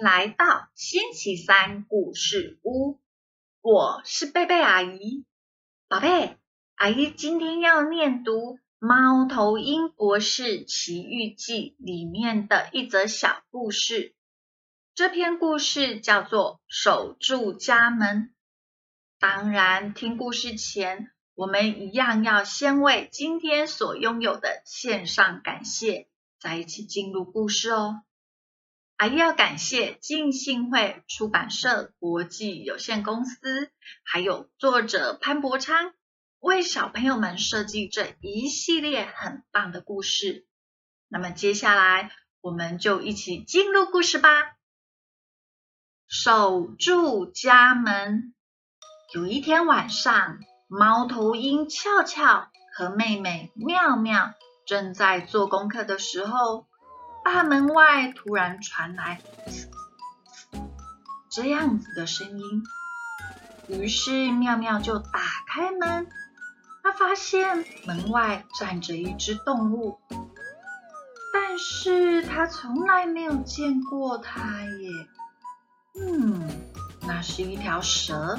来到星期三故事屋，我是贝贝阿姨。宝贝，阿姨今天要念读《猫头鹰博士奇遇记》里面的一则小故事。这篇故事叫做《守住家门》。当然，听故事前，我们一样要先为今天所拥有的献上感谢，再一起进入故事哦。阿姨要感谢金信会出版社国际有限公司，还有作者潘伯昌为小朋友们设计这一系列很棒的故事。那么接下来我们就一起进入故事吧。守住家门。有一天晚上，猫头鹰俏俏和妹妹妙妙正在做功课的时候。大门外突然传来这样子的声音，于是妙妙就打开门，她发现门外站着一只动物，但是她从来没有见过它耶。嗯，那是一条蛇。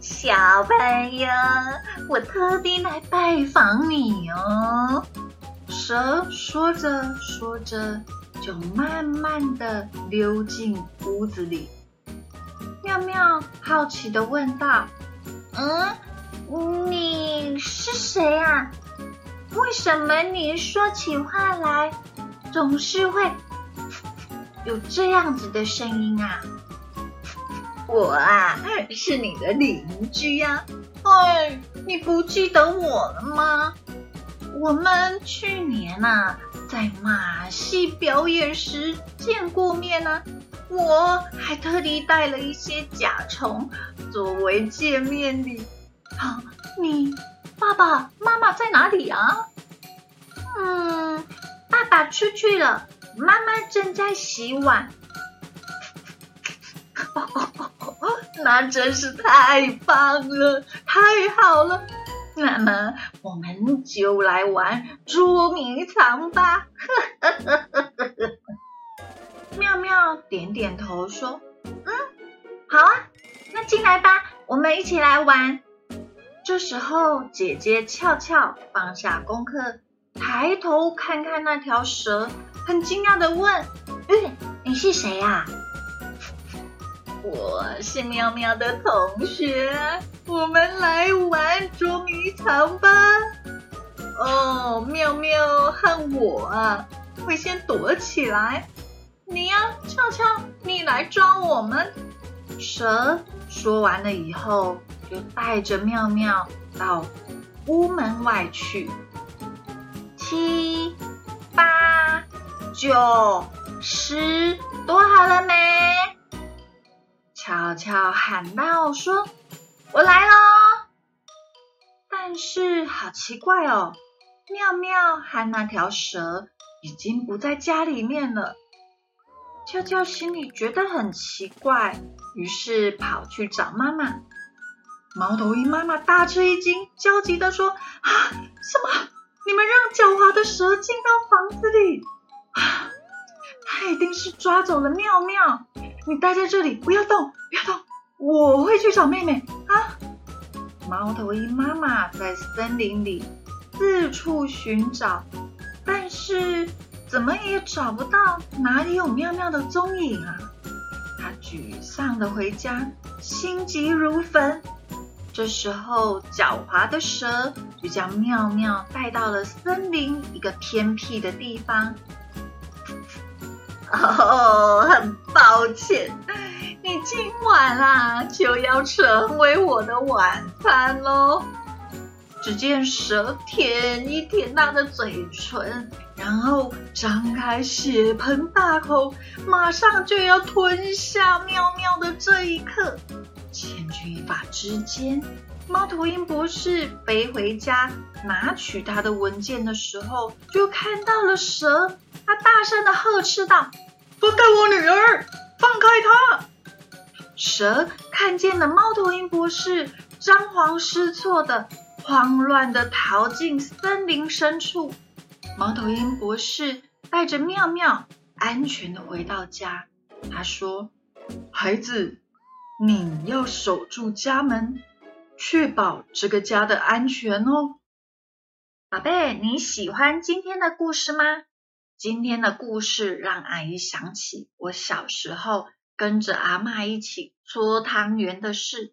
小朋友，我特地来拜访你哦。蛇说着说着，就慢慢的溜进屋子里。妙妙好奇的问道：“嗯，你是谁啊？为什么你说起话来总是会有这样子的声音啊？”“我啊，是你的邻居呀。”“哎，你不记得我了吗？”我们去年呐，在马戏表演时见过面呢。我还特地带了一些甲虫作为见面礼。好，你爸爸妈妈在哪里啊？嗯，爸爸出去了，妈妈正在洗碗。那真是太棒了，太好了。那么我们就来玩捉迷藏吧！妙妙点点头说：“嗯，好啊，那进来吧，我们一起来玩。”这时候，姐姐俏俏放下功课，抬头看看那条蛇，很惊讶的问：“嗯，你是谁呀？”我是妙妙的同学，我们来玩捉迷藏吧。哦，妙妙和我，会先躲起来。你呀，俏俏，你来抓我们。蛇说完了以后，就带着妙妙到屋门外去。七、八、九、十，躲好了没？悄悄喊道：“说，我来喽！”但是好奇怪哦，妙妙和那条蛇已经不在家里面了。悄悄心里觉得很奇怪，于是跑去找妈妈。猫头鹰妈妈大吃一惊，焦急的说：“啊，什么？你们让狡猾的蛇进到房子里？啊，它一定是抓走了妙妙。”你待在这里，不要动，不要动，我会去找妹妹啊！猫头鹰妈妈在森林里四处寻找，但是怎么也找不到哪里有妙妙的踪影啊！它沮丧的回家，心急如焚。这时候，狡猾的蛇就将妙妙带到了森林一个偏僻的地方。哦，很抱歉，你今晚啊就要成为我的晚餐喽。只见蛇舔一舔他的嘴唇，然后张开血盆大口，马上就要吞下妙妙的这一刻，千钧一发之间，猫头鹰博士飞回家拿取他的文件的时候，就看到了蛇，他大声的呵斥道。放开我女儿！放开她！蛇看见了猫头鹰博士，张皇失措的、慌乱的逃进森林深处。猫头鹰博士带着妙妙安全的回到家。他说：“孩子，你要守住家门，确保这个家的安全哦。”宝贝，你喜欢今天的故事吗？今天的故事让阿姨想起我小时候跟着阿妈一起搓汤圆的事。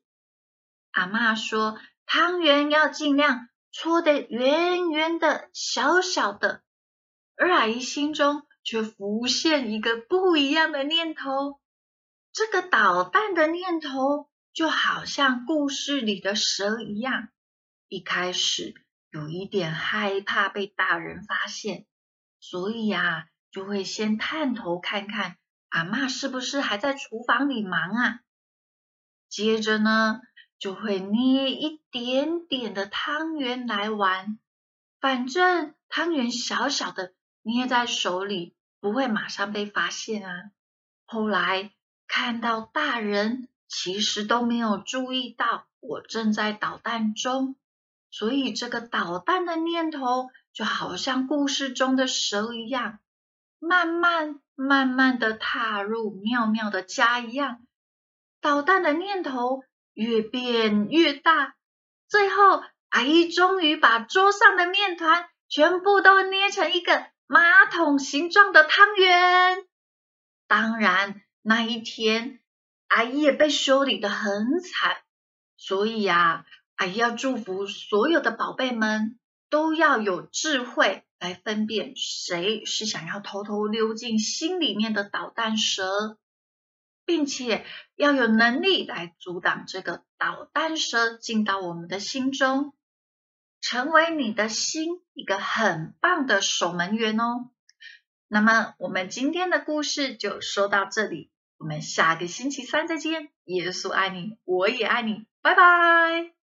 阿妈说，汤圆要尽量搓得圆圆的、小小的，而阿姨心中却浮现一个不一样的念头。这个捣蛋的念头就好像故事里的蛇一样，一开始有一点害怕被大人发现，所以呀，就会先探头看看阿妈是不是还在厨房里忙啊。接着呢。就会捏一点点的汤圆来玩，反正汤圆小小的，捏在手里不会马上被发现啊。后来看到大人其实都没有注意到我正在捣蛋中，所以这个捣蛋的念头就好像故事中的蛇一样，慢慢慢慢的踏入妙妙的家一样，捣蛋的念头。越变越大，最后阿姨终于把桌上的面团全部都捏成一个马桶形状的汤圆。当然，那一天阿姨也被修理的很惨，所以啊，阿姨要祝福所有的宝贝们都要有智慧来分辨谁是想要偷偷溜进心里面的捣蛋蛇。并且要有能力来阻挡这个捣蛋蛇进到我们的心中，成为你的心一个很棒的守门员哦。那么我们今天的故事就说到这里，我们下个星期三再见。耶稣爱你，我也爱你，拜拜。